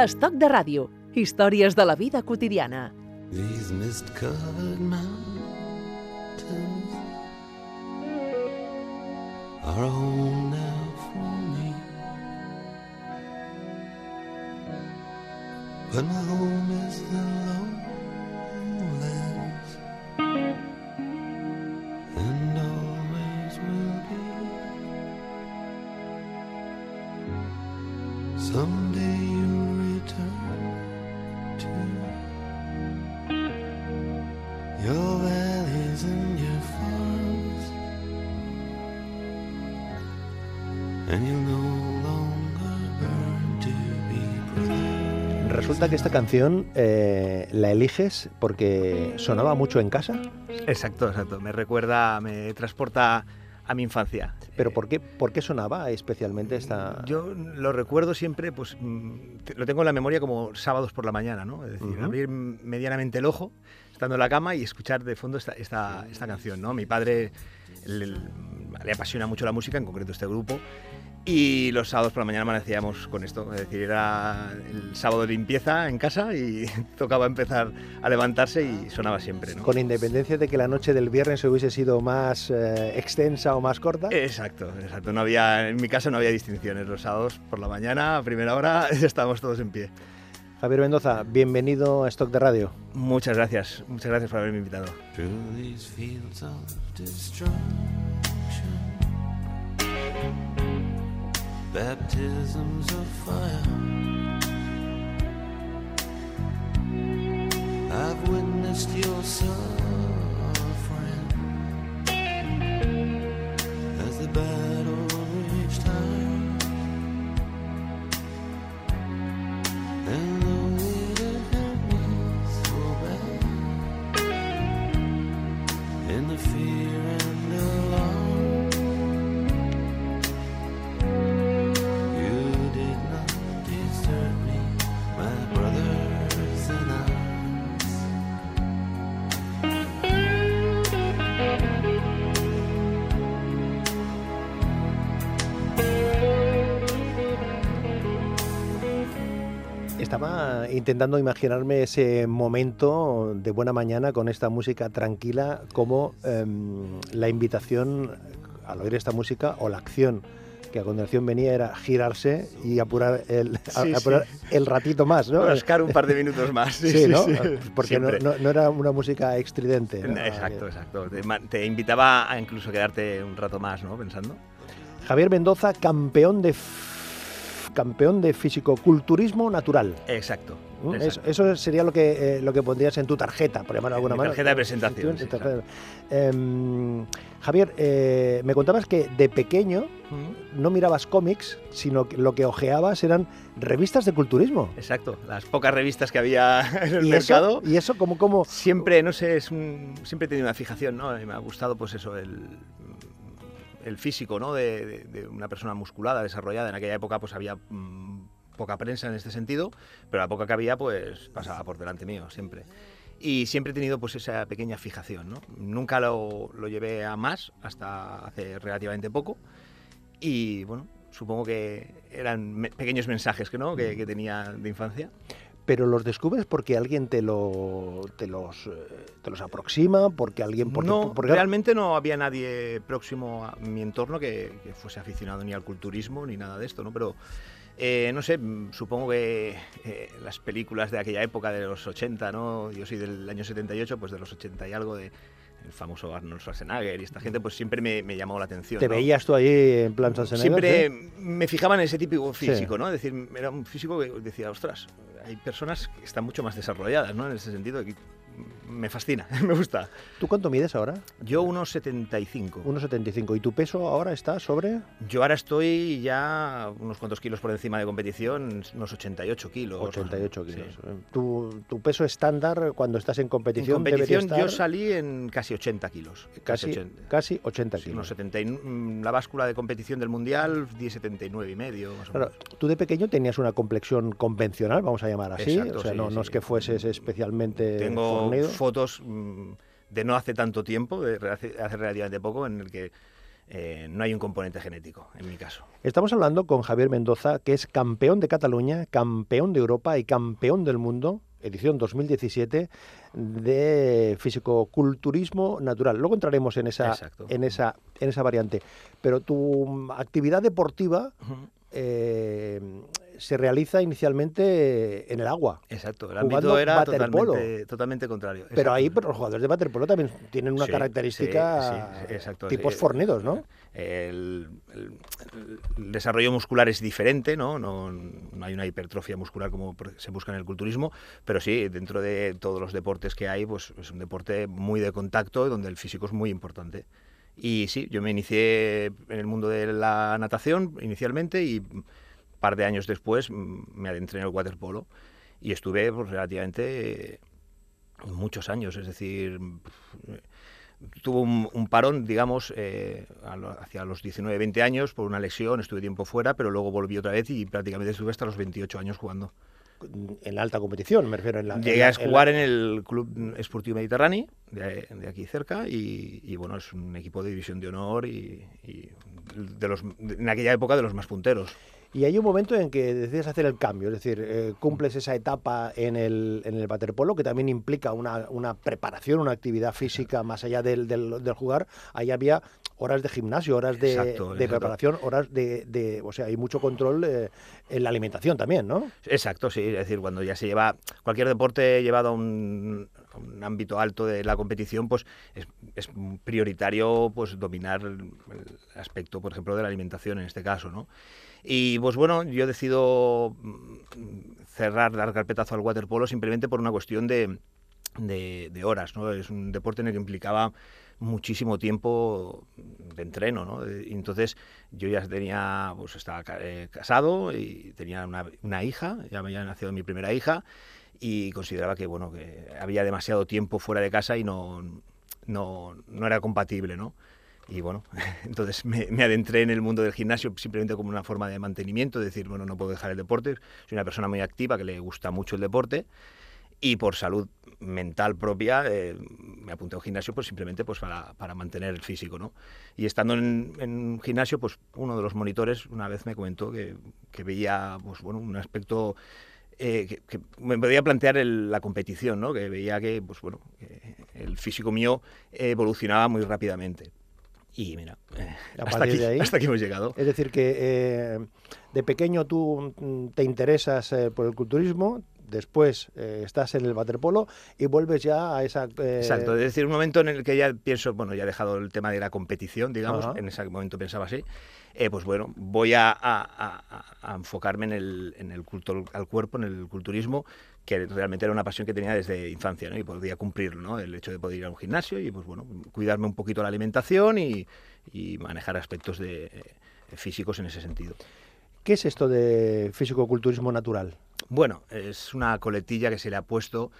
Estoc de ràdio. Històries de la vida quotidiana. These mist-covered mountains are home now for me. But my home is the your valleys and your farms, and you'll no longer burn to be brothers. Resulta que esta canción eh, la eliges porque sonaba mucho en casa, Exacto, exacto. Me recuerda, me transporta a mi infancia. pero Eh, ¿por qué, por qué sonaba especialmente esta...? Yo lo recuerdo siempre, pues mm, lo tengo en la memoria como sábados por la mañana, ¿no? Es decir, abrir medianamente el ojo, estando en la cama y escuchar de fondo esta, esta, esta canción, ¿no? Mi padre le, le apasiona mucho la música, en concreto este grupo, y los sábados por la mañana amanecíamos con esto. Es decir, era el sábado de limpieza en casa y tocaba empezar a levantarse y sonaba siempre, ¿no? Con independencia de que la noche del viernes hubiese sido más eh, extensa o más corta. Exacto, exacto. No había, en mi casa no había distinciones. Los sábados por la mañana, a primera hora, estábamos todos en pie. Javier Mendoza, bienvenido a Stock de Radio. Muchas gracias, muchas gracias por haberme invitado. Baptisms of fire. I've witnessed your suffering intentando imaginarme ese momento de buena mañana con esta música tranquila, como em, la invitación al oír esta música o la acción que a continuación venía era girarse y apurar el, a- Sí, apurar el ratito más, ¿no? Rascar un par de minutos más. Sí, ¿no? sí. Porque no, no- no era una música estridente. ¿no? Exacto, exacto. Te, te invitaba a incluso quedarte un rato más, ¿no? Pensando. Javier Mendoza, campeón de campeón de fisicoculturismo natural. Exacto. Eso, sería lo que eh, lo que pondrías en tu tarjeta, por llamarlo de alguna manera. tarjeta de presentación, Tu sí, tarjeta. Em, Javier, eh, me contabas que de pequeño Mm, no mirabas cómics, sino que lo que ojeabas eran revistas de culturismo. Exacto. Las pocas revistas que había en el y mercado. eso, y eso como como Siempre, no sé, es un, siempre he tenido una fijación, ¿no? Y Me ha gustado, pues eso, el, el físico, ¿no? De, una persona musculada, desarrollada. En aquella época, pues había mm, poca prensa en este sentido, pero la poca que había, pues pasaba por delante mío, siempre. Y siempre he tenido, pues, esa pequeña fijación, ¿no? Nunca lo, lo llevé a más, hasta hace relativamente poco. Y, bueno, supongo que eran pequeños mensajes ¿no? que tenía de infancia. Pero los descubres porque alguien te lo te los eh, te los aproxima, porque alguien porque, no, porque- realmente no había nadie próximo a mi entorno que, que fuese aficionado ni al culturismo ni nada de esto, ¿no? Pero eh, no sé, supongo que eh, las películas de aquella época, de los 80, ¿no? Yo soy del año 78, pues de los 80 y algo de el famoso Arnold Schwarzenegger y esta gente, pues siempre me, me llamó la atención. te ¿no? veías tú ahí en plan Schwarzenegger, Siempre ¿sí? me fijaba en ese típico Sí. físico, ¿no? Es decir, era un físico que decía, ostras, hay personas que están mucho más desarrolladas, ¿no? En ese sentido, me fascina, me gusta. ¿Tú cuánto mides ahora? Yo unos 75. 1,75. ¿Y tu peso ahora está sobre Yo ahora estoy ya unos cuantos kilos por encima de competición, unos 88 kilos. 88 Sí. kilos? Tu, tu peso estándar cuando estás en En competición, competición debería yo salí en casi 80 kilos. casi, 80. casi 80 Sí, kilos. unos 70 y- mm, la báscula de competición del mundial, 10, 79 y medio, más o Claro, menos. tú de pequeño tenías una complexión convencional, vamos a llamar así. Exacto, o sea, sí, no, es que fueses especialmente Tengo fotos mm, de no hace tanto tiempo, de hace, hace relativamente poco, en el que eh, no hay un componente genético, en mi caso. Estamos hablando con Javier Mendoza, que es campeón de Cataluña, campeón de Europa y campeón del mundo, edición 2017, de fisicoculturismo natural. Luego entraremos en esa, Exacto. en esa, en esa variante. Pero tu actividad deportiva eh, se realiza inicialmente en el agua. Exacto, el ámbito era totalmente, totalmente contrario. Pero Exacto. ahí pero los jugadores de waterpolo también tienen una Sí, característica sí, sí, exacto, tipos sí. fornidos, ¿no? El, el- el desarrollo muscular es diferente, ¿no? ¿no? no hay una hipertrofia muscular como se busca en el culturismo, pero sí, dentro de todos los deportes que hay, pues es un deporte muy de contacto donde el físico es muy importante. Y sí, yo me inicié en el mundo de la natación inicialmente y par de años después mm, me adentré en el waterpolo y estuve pues, relativamente eh, muchos años, es decir, tuvo un, un parón, digamos, eh, hacia los 19, 20 años por una lesión, estuve tiempo fuera, pero luego volví otra vez y prácticamente estuve hasta los 28 años jugando. En la alta competición, me refiero. En la, en Llegué la- a en la- jugar en el Club Esportivo Mediterráneo, de, de aquí cerca, y, y, bueno, es un equipo de división de honor y, y de los, en aquella época de los más punteros. Y hay un momento en que decides hacer el cambio, es decir, eh, cumples esa etapa en el, en el waterpolo, que también implica una, una preparación, una actividad física más allá del, del- del jugar. Ahí había horas de gimnasio, horas de, Exacto, de exacto. preparación, horas de, de- O sea, hay mucho control eh, en la alimentación también, ¿no? Exacto, sí, es decir, cuando ya se lleva cualquier deporte llevado a un, un ámbito alto de la competición, pues es, es prioritario pues dominar el aspecto, por ejemplo, de la alimentación en este caso, ¿no? Y pues bueno, yo decido mm, cerrar, dar carpetazo al waterpolo simplemente por una cuestión de, de, de horas, ¿no? Es un deporte en el que implicaba muchísimo tiempo de entreno, ¿no? Eh, entonces yo ya tenía, pues estaba eh, casado y tenía una, una hija, ya me había nacido mi primera hija y consideraba que, bueno, que había demasiado tiempo fuera de casa y no, no, no era compatible, ¿no? Y bueno, entonces me, me adentré en el mundo del gimnasio simplemente como una forma de mantenimiento, de decir, bueno, no puedo dejar el deporte, soy una persona muy activa que le gusta mucho el deporte y por salud mental propia eh, me apunté a un gimnasio pues simplemente pues para, para mantener el físico ¿no? y estando en, en un gimnasio pues uno de los monitores una vez me comentó que, que veía pues bueno un aspecto eh, que, que me podía plantear el- la competición ¿no? que veía que pues bueno que el físico mío evolucionaba muy rápidamente. Y mira eh, hasta, aquí, de ahí- hasta aquí hemos llegado. Es decir, que eh, de pequeño tú te interesas eh, por el culturismo, después eh, estás en el waterpolo y vuelves ya a esa... eh, Exacto, es decir, un momento en el que ya pienso, bueno, ya he dejado el tema de la competición, digamos, Ajá. en ese momento pensaba así, eh, pues bueno, voy a, a- a- a enfocarme en el, en el culto al cuerpo, en el culturismo, que realmente era una pasión que tenía desde infancia, ¿no? Y podía cumplirlo, ¿no? El hecho de poder ir a un gimnasio y, pues bueno, cuidarme un poquito la alimentación y, y manejar aspectos de, físicos en ese sentido. ¿Qué es esto de físico-culturismo natural? Bueno, es una coletilla que se le ha puesto.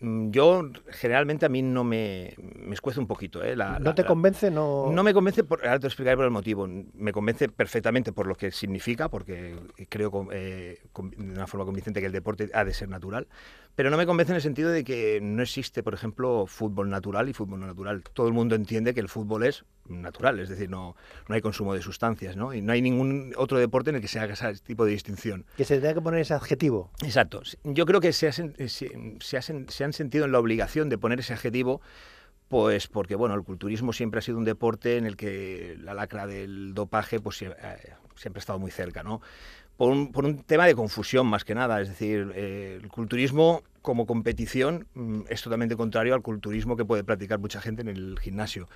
Mm, Yo, generalmente, a mí no me, me escuece un poquito. ¿eh? La- ¿No la- te la- convence? No... No me convence, por, ahora te explicaré por el motivo. Me convence perfectamente por lo que significa, porque creo eh, con- de una forma convincente que el deporte ha de ser natural, pero no me convence en el sentido de que no existe, por ejemplo, fútbol natural y fútbol no natural. Todo el mundo entiende que el fútbol es natural, es decir, no, no hay consumo de sustancias, ¿no? Y no hay ningún otro deporte en el que se haga ese tipo de distinción. Que se tenga que poner ese adjetivo. Exacto. Yo creo que se, ha sen- eh, se- han sentido en la obligación de poner ese adjetivo, pues porque bueno, el culturismo siempre ha sido un deporte en el que la lacra del dopaje pues eh, siempre ha estado muy cerca, ¿no? Por un, tema de confusión más que nada, es decir, eh, el culturismo como competición mm, es totalmente contrario al culturismo que puede practicar mucha gente en el gimnasio.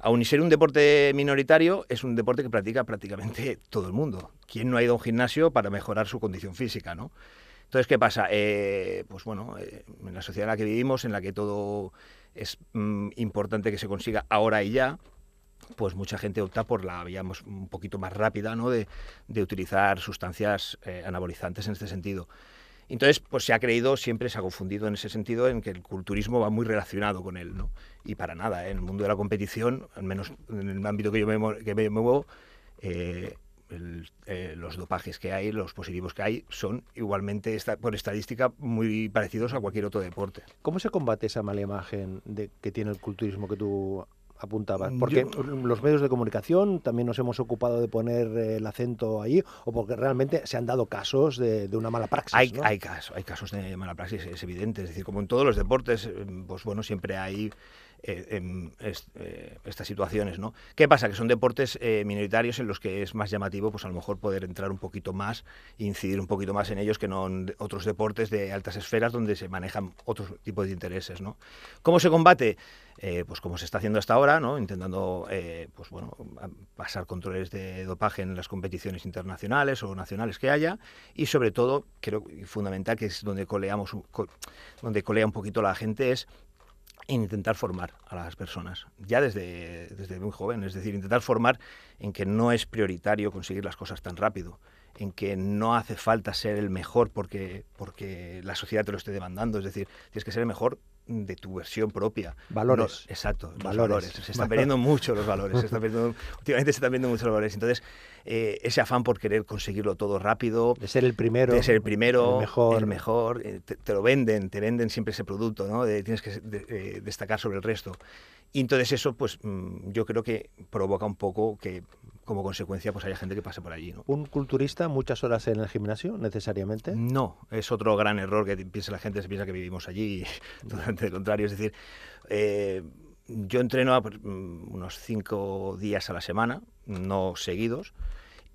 Aun y ser un deporte minoritario, es un deporte que practica prácticamente todo el mundo. ¿Quién no ha ido a un gimnasio para mejorar su condición física, no? Entonces, ¿qué pasa? Eh, pues bueno, eh, en la sociedad en la que vivimos, en la que todo es mm, importante que se consiga ahora y ya, pues mucha gente opta por la vía un poquito más rápida, ¿no? De, de utilizar sustancias eh, anabolizantes en este sentido. Entonces, pues se ha creído, siempre se ha confundido en ese sentido, en que el culturismo va muy relacionado con él, ¿no? Y para nada, ¿eh? en el mundo de la competición, al menos en el ámbito que yo me, que me muevo, eh, los dopajes que hay, los positivos que hay, son igualmente, por estadística, muy parecidos a cualquier otro deporte. ¿Cómo se combate esa mala imagen de, que tiene el culturismo que tú apuntabas? Mm, Porque yo- los medios de comunicación también nos hemos ocupado de poner eh, el acento ahí, o porque realmente se han dado casos de, de una mala praxis. Hay, ¿no? hay, casos, hay casos de mala praxis, es evidente. Es decir, como en todos los deportes, eh, pues bueno, siempre hay eh, eh, estas situaciones, ¿no? ¿Qué pasa? Que son deportes eh, minoritarios en los que es más llamativo, pues a lo mejor poder entrar un poquito más, incidir un poquito más en ellos que no en otros deportes de altas esferas donde se manejan otros tipos de intereses, ¿no? ¿Cómo se combate? Pues como se está haciendo hasta ahora, ¿no? intentando pues bueno, pasar controles de dopaje en las competiciones internacionales o nacionales que haya y sobre todo, creo fundamental, que es donde coleamos, co- donde colea un poquito la gente, es intentar formar a las personas, ya desde, desde muy joven, es decir, intentar formar en que no es prioritario conseguir las cosas tan rápido, en que no hace falta ser el mejor porque, porque la sociedad te lo esté demandando, es decir, tienes que ser el mejor de tu versión propia. Valores. No- exacto, los Valores. Se están perdiendo mucho los valores, se están perdiendo- últimamente se están perdiendo muchos valores. Entonces, eh, ese afán por querer conseguirlo todo rápido, De ser el primero. de ser el primero, el mejor. el mejor, eh, te, te lo venden, te venden siempre ese producto, ¿no? De- tienes que de- eh, destacar sobre el resto. Y entonces eso, pues mm, yo creo que provoca un poco que como consecuencia pues haya gente que pase por allí, ¿no? Un culturista, muchas horas en el gimnasio, necesariamente. No, es otro gran error que piensa la gente, se piensa que vivimos allí, totalmente lo contrario. Es decir, eh, yo entreno pues, mm, unos cinco días a la semana, no seguidos,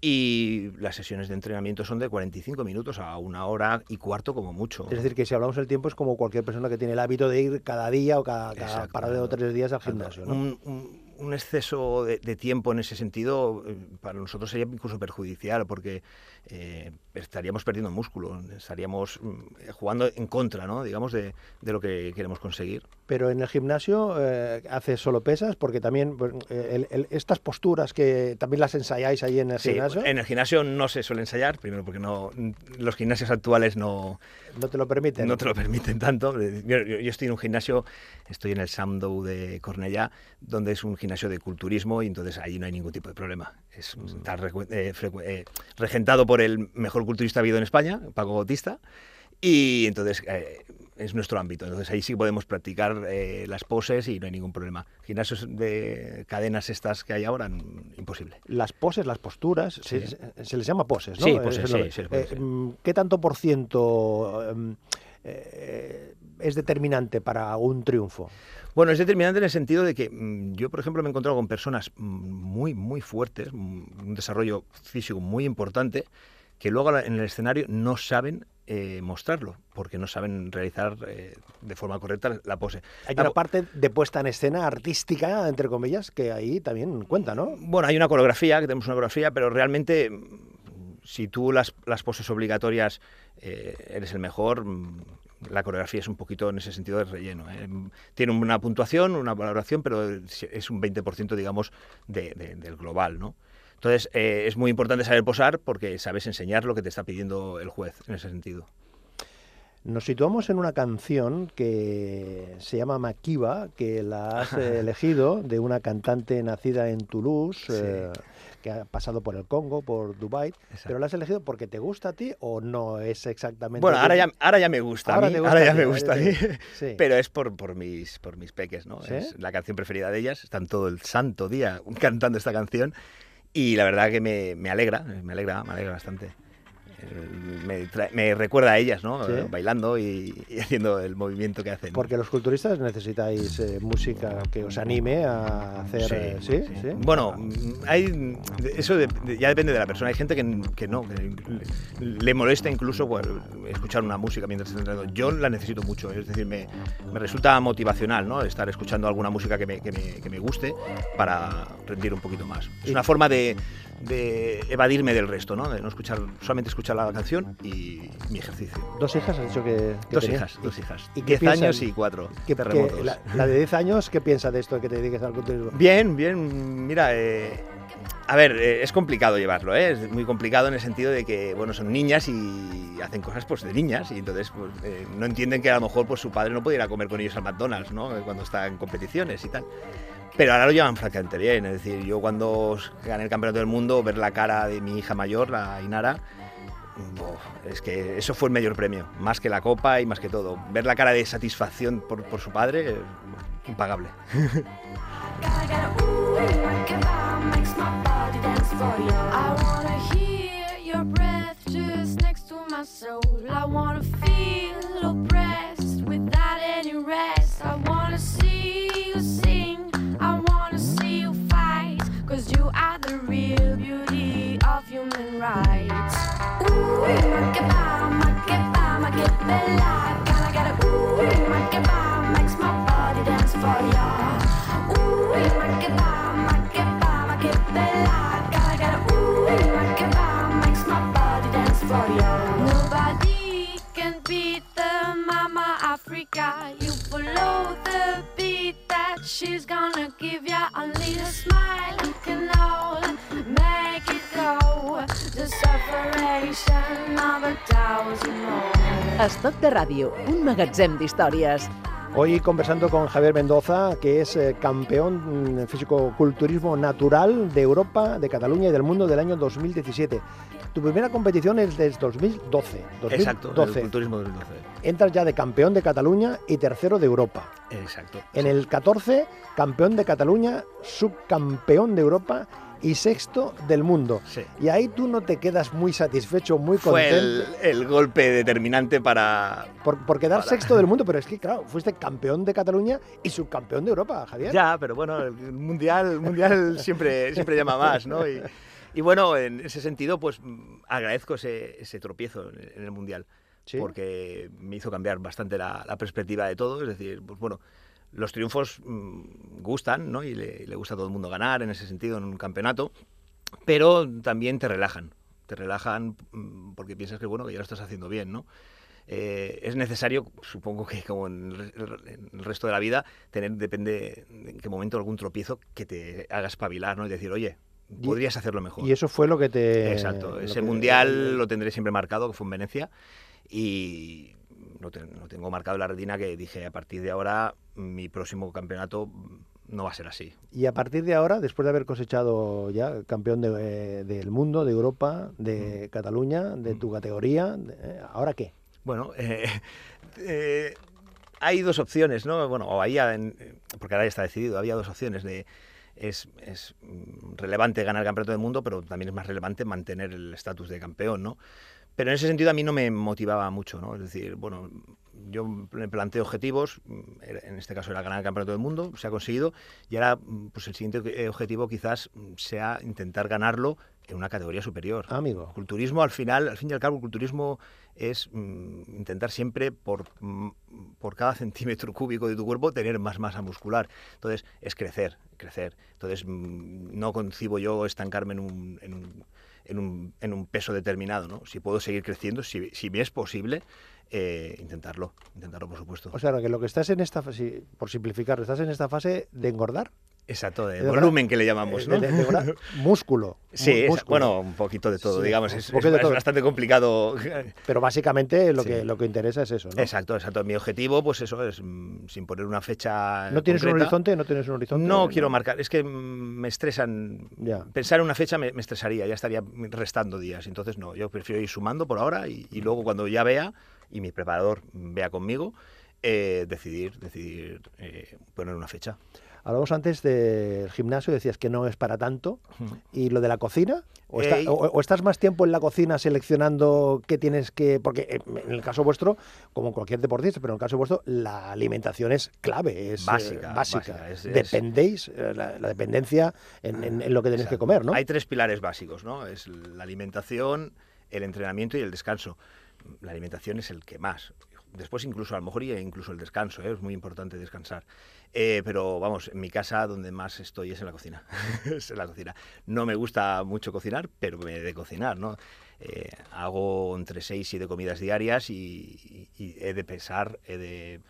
y las sesiones de entrenamiento son de 45 minutos a una hora y cuarto como mucho. Es decir, que si hablamos del tiempo es como cualquier persona que tiene el hábito de ir cada día o cada, cada par de o tres días al gimnasio. ¿no? Un, un- un exceso de, de tiempo en ese sentido eh, para nosotros sería incluso perjudicial porque eh, estaríamos perdiendo músculo, estaríamos mm, jugando en contra, ¿no? digamos, de, de lo que queremos conseguir. Pero en el gimnasio eh, haces solo pesas, porque también pues, eh, el- el- estas posturas que también las ensayáis ahí en el Sí, gimnasio, en el gimnasio no se suele ensayar, primero porque no los gimnasios actuales no, no te lo permiten. no te lo permiten tanto. Yo, yo- yo estoy en un gimnasio, estoy en el Samdou de Cornellá, donde es un gimnasio de culturismo y entonces ahí no hay ningún tipo de problema. Es, Está eh, frecu- eh, regentado por el mejor culturista habido en España, Paco Bautista, y entonces eh, es nuestro ámbito. Entonces ahí sí podemos practicar eh, las poses y no hay ningún problema. Gimnasios de cadenas estas que hay ahora, mm, imposible. Las poses, las posturas, Sí. se, se- se les llama poses, ¿no? Sí, Eh, poses, sí, sí, eh, mm, ¿Qué tanto por ciento em, eh, es determinante para un triunfo? Bueno, es determinante en el sentido de que mm, yo, por ejemplo, me he encontrado con personas mm, muy, muy fuertes, mm, un desarrollo físico muy importante, que luego en el escenario no saben eh, mostrarlo, porque no saben realizar eh, de forma correcta la pose. Hay La una parte de puesta en escena artística, entre comillas, que ahí también cuenta, ¿no? Bueno, hay una coreografía, que tenemos una coreografía, pero realmente si tú las, las poses obligatorias eh, eres el mejor, la coreografía es un poquito en ese sentido de relleno. ¿eh? Tiene una puntuación, una valoración, pero es un 20%, digamos, de- del global, ¿no? Entonces, eh, es muy importante saber posar porque sabes enseñar lo que te está pidiendo el juez en ese sentido. Nos situamos en una canción que se llama Makiba, que la has elegido de una cantante nacida en Toulouse, Sí. eh, que ha pasado por el Congo, por Dubai, pero la has elegido porque te gusta a ti o no es exactamente. Bueno, ahora ya, ahora ya me gusta Ahora a mí, gusta ahora ya me gusta a mí, Sí. pero es por, por, mis, por mis peques, ¿no? ¿Sí? Es la canción preferida de ellas, están todo el santo día cantando esta canción y la verdad que me, me alegra, me alegra, me alegra bastante. Eh, Me, me recuerda a ellas, ¿no? Sí. Eh, Bailando y, y haciendo el movimiento que hacen. Porque los culturistas necesitáis eh, música que os anime a hacer. eh, Sí, sí. Bueno, mm, hay, eso de- ya depende de la persona. Hay gente que, que no, que le, le molesta incluso bueno, escuchar una música mientras está entrenando. Yo la necesito mucho, es decir, me, me resulta motivacional ¿no? estar escuchando alguna música que me, que me- que me guste para rendir un poquito más. Es una forma de, de evadirme del resto, ¿no? de no escuchar, solamente escuchar la canción y mi ejercicio. Dos hijas, has dicho que. que Dos tenías. hijas, dos hijas. ¿Y Diez piensan? años y cuatro Que- que terremotos. la, la de 10 años, ¿qué piensa de esto de que te dediques al culturismo? Bien, bien, mira, eh, a ver, eh, es complicado llevarlo, ¿eh? es muy complicado en el sentido de que, bueno, son niñas y hacen cosas pues de niñas y entonces pues, eh, no entienden que a lo mejor pues su padre no puede ir a comer con ellos al McDonald's, ¿no? Cuando está en competiciones y tal. Pero ahora lo llevan francamente bien, es decir, yo cuando gané el campeonato del mundo, ver la cara de mi hija mayor, la Inara, es que eso fue el mayor premio, más que la copa y más que todo. Ver la cara de satisfacción por, por su padre, eh, impagable. right. Estoc de ràdio, un magatzem d'històries. Hoy conversando con Javier Mendoza, que es eh, campeón en físico-culturismo natural de Europa, de Cataluña y del mundo del año 2017. Tu primera competición es desde 2012. Exacto, 2012. el culturismo 2012. Entras ya de campeón de Cataluña y tercero de Europa. Exacto. En el 14, campeón de Cataluña, subcampeón de Europa y sexto del mundo. Sí. Y ahí tú no te quedas muy satisfecho, muy Fue contento el, el golpe determinante para, por, por quedar para- sexto del mundo, pero es que, claro, fuiste campeón de Cataluña y subcampeón de Europa, Javier. Ya, pero bueno, el mundial, el mundial siempre, siempre llama más, ¿no? Y, y bueno, en ese sentido, pues mm, agradezco ese, ese tropiezo en el, en el mundial, Sí. porque me hizo cambiar bastante la, la perspectiva de todo. Es decir, pues bueno, los triunfos mm, gustan, ¿no? Y le, le gusta a todo el mundo ganar en ese sentido en un campeonato, pero también te relajan. Te relajan mm, porque piensas que bueno que ya lo estás haciendo bien, ¿no? Eh, es necesario, supongo que como en el, re- en el resto de la vida, tener, depende de en qué momento, algún tropiezo que te haga espabilar, ¿no? Y decir, oye, podrías hacerlo mejor. Y eso fue lo que te... Exacto, ese que- mundial lo tendré siempre marcado, que fue en Venecia, y lo, te- lo tengo marcado en la retina que dije, a partir de ahora, mi próximo campeonato no va a ser así. Y a partir de ahora, después de haber cosechado ya campeón de- eh, del mundo, de Europa, de Cataluña, de tu categoría, de- eh, ¿ahora qué? Bueno, eh, eh, hay dos opciones, ¿no? Bueno, o había, porque ahora ya está decidido, había dos opciones de... Es, es, relevante ganar el campeonato del mundo, pero también es más relevante mantener el estatus de campeón, ¿no? Pero en ese sentido a mí no me motivaba mucho, ¿no? Es decir, bueno, yo me planteo objetivos, en este caso era ganar el campeonato del mundo, se ha conseguido, y ahora pues el siguiente eh, objetivo quizás sea intentar ganarlo en una categoría superior. Ah, amigo. Culturismo, al final, al fin y al cabo, el culturismo es mm, intentar siempre por, mm, por cada centímetro cúbico de tu cuerpo tener más masa muscular. Entonces, es crecer, crecer. Entonces, mm, no concibo yo estancarme en un, en un, en un, en un peso determinado, ¿no? Si puedo seguir creciendo, si, si me es posible, eh, intentarlo, intentarlo, por supuesto. O sea, que lo que estás en esta fase, por simplificarlo, estás en esta fase de engordar. Exacto, de de verdad, volumen que le llamamos, ¿no? de- de engordar músculo. Sí, es- bueno, un poquito de todo, Sí, digamos. Es, bastante complicado Pero básicamente lo, Sí. que, lo que interesa es eso, ¿no? Exacto, exacto. Mi objetivo, pues eso es, mm, sin poner una fecha. ¿No tienes un horizonte? ¿No tienes un horizonte? No quiero marcar, es que mm, me estresan. Ya. Pensar en una fecha me, me estresaría, ya estaría restando días. Entonces, no, yo prefiero ir sumando por ahora y, y luego cuando ya vea y mi preparador vea conmigo, eh, decidir, decidir eh, poner una fecha. Hablamos antes del gimnasio, decías que no es para tanto. ¿Y lo de la cocina? ¿O, está- Eh, o- o estás más tiempo en la cocina seleccionando qué tienes que...? Porque eh, en el caso vuestro, como cualquier deportista, pero en el caso vuestro, la alimentación es clave, es eh, Básica, básica. es- Dependéis, la, la dependencia en, en- en lo que tenéis que comer, ¿no? Hay tres pilares básicos, ¿no? Es la alimentación, el entrenamiento y el descanso. La alimentación es el que más. Después incluso a lo mejor incluso el descanso, ¿eh? es muy importante descansar. Eh, pero vamos, en mi casa donde más estoy es en la cocina. es en la cocina. No me gusta mucho cocinar, pero me de cocinar, ¿no? Eh, hago entre 6 y 7 comidas diarias y, y- y he de pesar, he de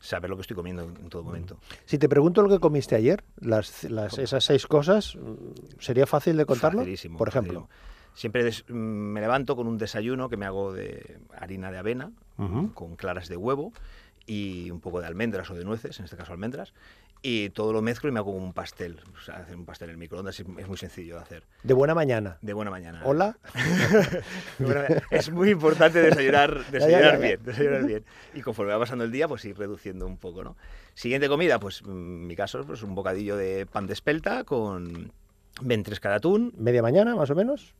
saber lo que estoy comiendo en, todo momento. Si te pregunto lo que comiste ayer, las, las- esas seis cosas, ¿sería fácil de contarlo? Facilísimo, Por ejemplo. facilísimo. Siempre des- mm, me levanto con un desayuno que me hago de harina de avena, con claras de huevo y un poco de almendras o de nueces, en este caso almendras, y todo lo mezclo y me hago como un pastel. O sea, hacer un pastel en el microondas es, es muy sencillo de hacer. De buena mañana. De buena mañana. Hola. Bueno, es muy importante desayunar, ya, desayunar ya. bien, desayunar bien. Y conforme va pasando el día, pues ir reduciendo un poco, ¿no? Siguiente comida, pues en mi caso, pues un bocadillo de pan de espelta con ventresca de atún. Media mañana, más o menos.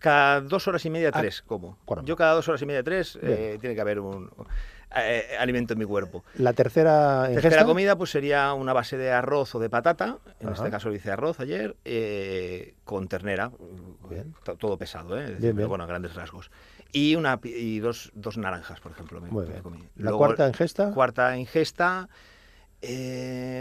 Cada dos horas y media, Ah, tres como. caramba. Yo cada dos horas y media, tres, eh, tiene que haber un eh, alimento en mi cuerpo. La tercera ingesta. Tercera comida, pues sería una base de arroz o de patata. En Ajá. este caso lo hice arroz ayer, eh, con ternera. Bien. Todo pesado, ¿eh? Bien, pero bien. bueno, a grandes rasgos. Y, una, y dos, dos naranjas, por ejemplo. me- comí. La Luego, cuarta ingesta. cuarta ingesta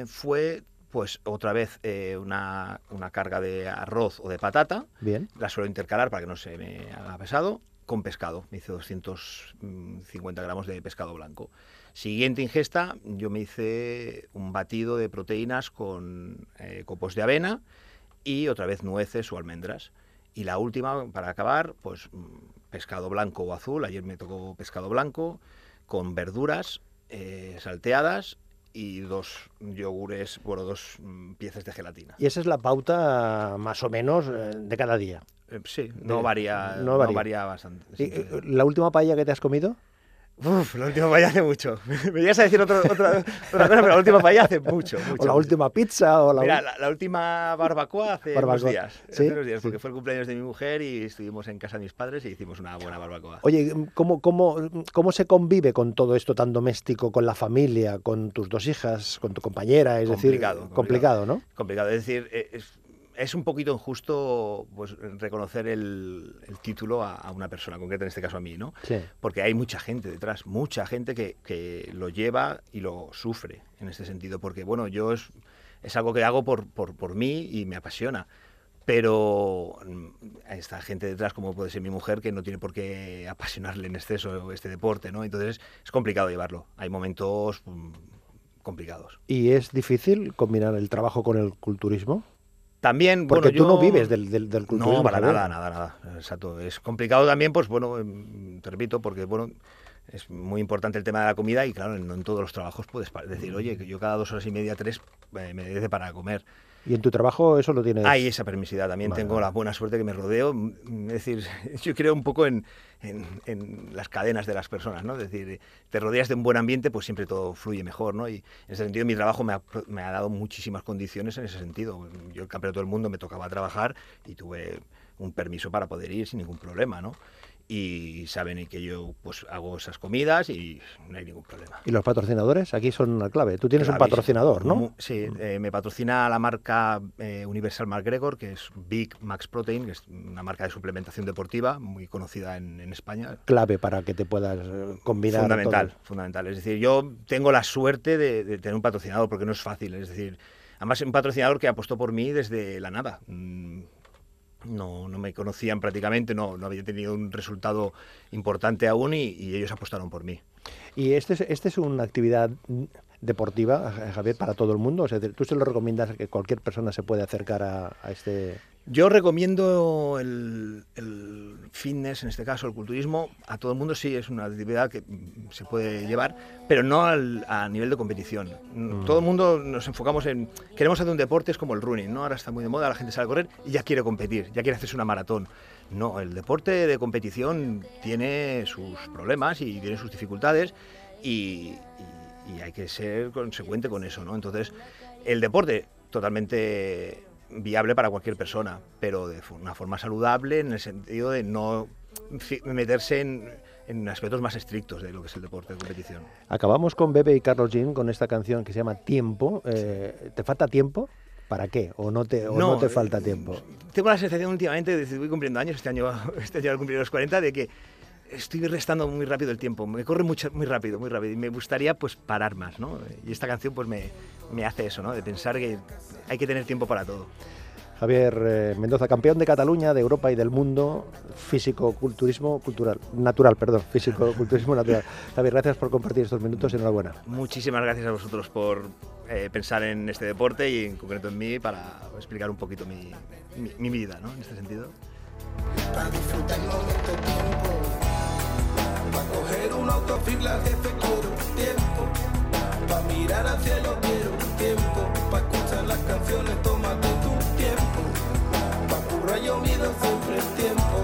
fue, pues, otra vez eh, una, una carga de arroz o de patata. Bien. La suelo intercalar para que no se me haga pesado con pescado. Me hice 250 gramos de pescado blanco. Siguiente ingesta, yo me hice un batido de proteínas con eh, copos de avena y otra vez nueces o almendras. Y la última, para acabar, pues mm, pescado blanco o azul. Ayer me tocó pescado blanco con verduras eh, salteadas y dos yogures, bueno, dos mm, piezas de gelatina. Y esa es la pauta más o menos eh, de cada día. Eh, sí, no De- varía, no no varía. bastante. Y, eh. ¿La última paella que te has comido? Uf, la última paella hace mucho. Me ibas a decir otra, otra, otra cosa, pero la última paella hace mucho, mucho. ¿O la última pizza? O la Mira, la, la última barbacoa hace Barbacoa. unos días. ¿Sí? Hace unos días, Sí. porque fue el cumpleaños de mi mujer y estuvimos en casa de mis padres y hicimos una buena barbacoa. Oye, ¿cómo, cómo, ¿cómo se convive con todo esto tan doméstico, con la familia, con tus dos hijas, con tu compañera? Es Complicado, decir, complicado. complicado, ¿no? complicado. Es decir, eh, es, es un poquito injusto pues, reconocer el, el título a, a una persona concreta, en este caso a mí, ¿no? Sí. Porque hay mucha gente detrás, mucha gente que, que lo lleva y lo sufre en este sentido. Porque, bueno, yo es, es algo que hago por, por, por mí y me apasiona. Pero mm, esta gente detrás, como puede ser mi mujer, que no tiene por qué apasionarle en exceso este deporte, ¿no? Entonces es complicado llevarlo. Hay momentos mm, complicados. ¿Y es difícil combinar el trabajo con el culturismo? También, Porque bueno, tú no vives del, del, del culturismo. No, para nada, nada, nada. Exacto. Es complicado también, pues bueno, em, te repito, porque bueno, es muy importante el tema de la comida y claro, no en todos los trabajos puedes decir, oye, que yo cada dos horas y media, tres, eh, me dé para comer. Y en tu trabajo eso lo tienes. Hay esa permisidad también. Vale, Tengo la buena suerte que me rodeo. mm, Es decir, yo creo un poco en, en- en las cadenas de las personas, ¿no? Es decir, te rodeas de un buen ambiente, pues siempre todo fluye mejor, ¿no? Y en ese sentido mi trabajo me ha, me ha dado muchísimas condiciones en ese sentido. Yo el campeonato del mundo me tocaba trabajar y tuve un permiso para poder ir sin ningún problema, ¿no? Y saben que yo pues hago esas comidas y no hay ningún problema. ¿Y los patrocinadores? Aquí son la clave. Tú tienes un patrocinador, ¿no? Sí, eh, me patrocina la marca eh, Universal McGregor, que es Big Max Protein, que es una marca de suplementación deportiva muy conocida en, en España. Clave para que te puedas eh, combinar. Fundamental, todo. fundamental. Es decir, yo tengo la suerte de, de tener un patrocinador, porque no es fácil. Es decir, además un patrocinador que apostó por mí desde la nada. No, no me conocían prácticamente, no, no había tenido un resultado importante aún y, ellos apostaron por mí. Y este es, este es una actividad deportiva, Javier, para todo el mundo. O sea, tú se lo recomiendas que cualquier persona se puede acercar a este. Yo recomiendo el, el fitness, en este caso el culturismo, a todo el mundo sí es una actividad que mm, se puede llevar, pero no al- a nivel de competición. Mm, Todo el mundo nos enfocamos en, queremos hacer un deporte, es como el running, ¿no? Ahora está muy de moda, la gente sale a correr y ya quiere competir, ya quiere hacerse una maratón. No, el deporte de competición tiene sus problemas y tiene sus dificultades y, y- y hay que ser consecuente con eso, ¿no? Entonces, el deporte totalmente viable para cualquier persona, pero de una forma saludable en el sentido de no meterse en, en aspectos más estrictos de lo que es el deporte de competición. Acabamos con Bebe y Carlos Jean con esta canción que se llama Tiempo. Eh, ¿Te falta tiempo? ¿Para qué? ¿O no te, o no te falta tiempo? Tengo la sensación últimamente, desde que voy cumpliendo años, este año, este año al cumplir los 40, de que estoy restando muy rápido el tiempo, me corre mucho, muy rápido, muy rápido, y me gustaría pues parar más, ¿no? Y esta canción pues me, me hace eso, ¿no? De pensar que hay que tener tiempo para todo. Javier eh, Mendoza, campeón de Cataluña, de Europa y del mundo, físico-culturismo cultural, natural, perdón, físico-culturismo natural. Javier, gracias por compartir estos minutos, enhorabuena. Muchísimas gracias a vosotros por eh, pensar en este deporte y en concreto en mí para explicar un poquito mi, mi, mi vida, ¿no? En este sentido. para disfrutar el momento tiempo. Para coger un autofil, la jefe quiero tiempo. Para mirar al cielo quiero tiempo. las canciones, tómate tu tiempo. Pa' currar yo mido siempre el tiempo.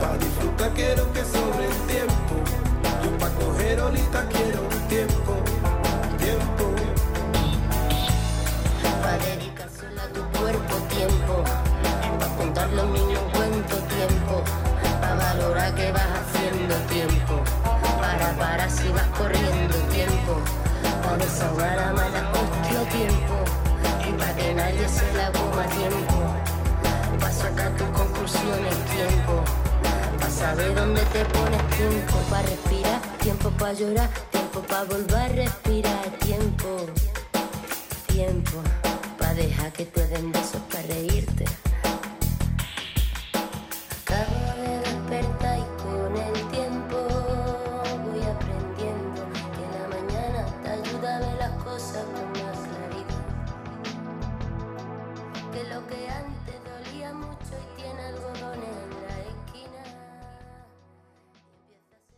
Pa' disfrutar quiero que sobre el tiempo. Yo pa' coger ahorita quiero tiempo, tiempo. Pa' dedicárselo a tu cuerpo tiempo. Pa' contarle a un Pa' saber dónde te pones tiempo. Pa' respirar, tiempo pa' llorar, tiempo pa' volver a respirar tiempo tiempo pa' dejar que te den besos para reírte